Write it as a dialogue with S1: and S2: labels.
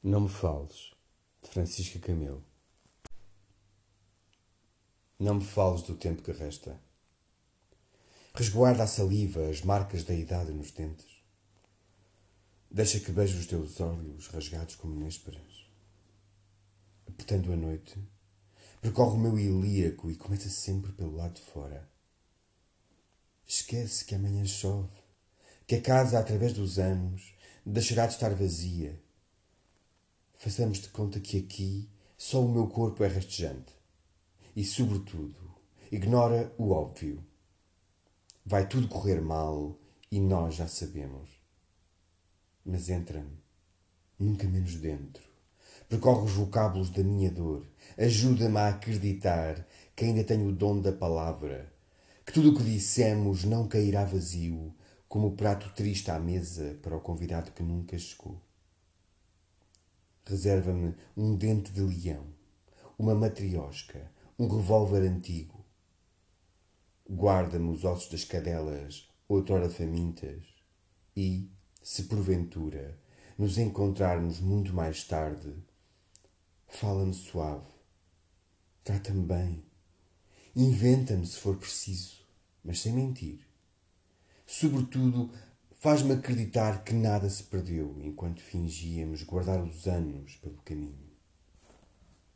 S1: Não me fales, de Francisca Camelo. Não me fales do tempo que resta. Resguarda a saliva, as marcas da idade nos dentes. Deixa que beijo os teus olhos rasgados como nésperas. Apertando a noite, percorre o meu ilíaco e começa sempre pelo lado de fora. Esquece que amanhã chove, que a casa, através dos anos, deixará de estar vazia Façamos de conta que aqui só o meu corpo é rastejante. E, sobretudo, ignora o óbvio. Vai tudo correr mal e nós já sabemos. Mas entra-me, nunca menos dentro. Percorre os vocábulos da minha dor. Ajuda-me a acreditar que ainda tenho o dom da palavra. Que tudo o que dissemos não cairá vazio, como o prato triste à mesa para o convidado que nunca chegou. Reserva-me um dente de leão, uma matriosca, um revólver antigo. Guarda-me os ossos das cadelas, outrora famintas, e, se porventura nos encontrarmos muito mais tarde, fala-me suave, trata-me bem, inventa-me se for preciso, mas sem mentir. Sobretudo, Faz-me acreditar que nada se perdeu enquanto fingíamos guardar os anos pelo caminho.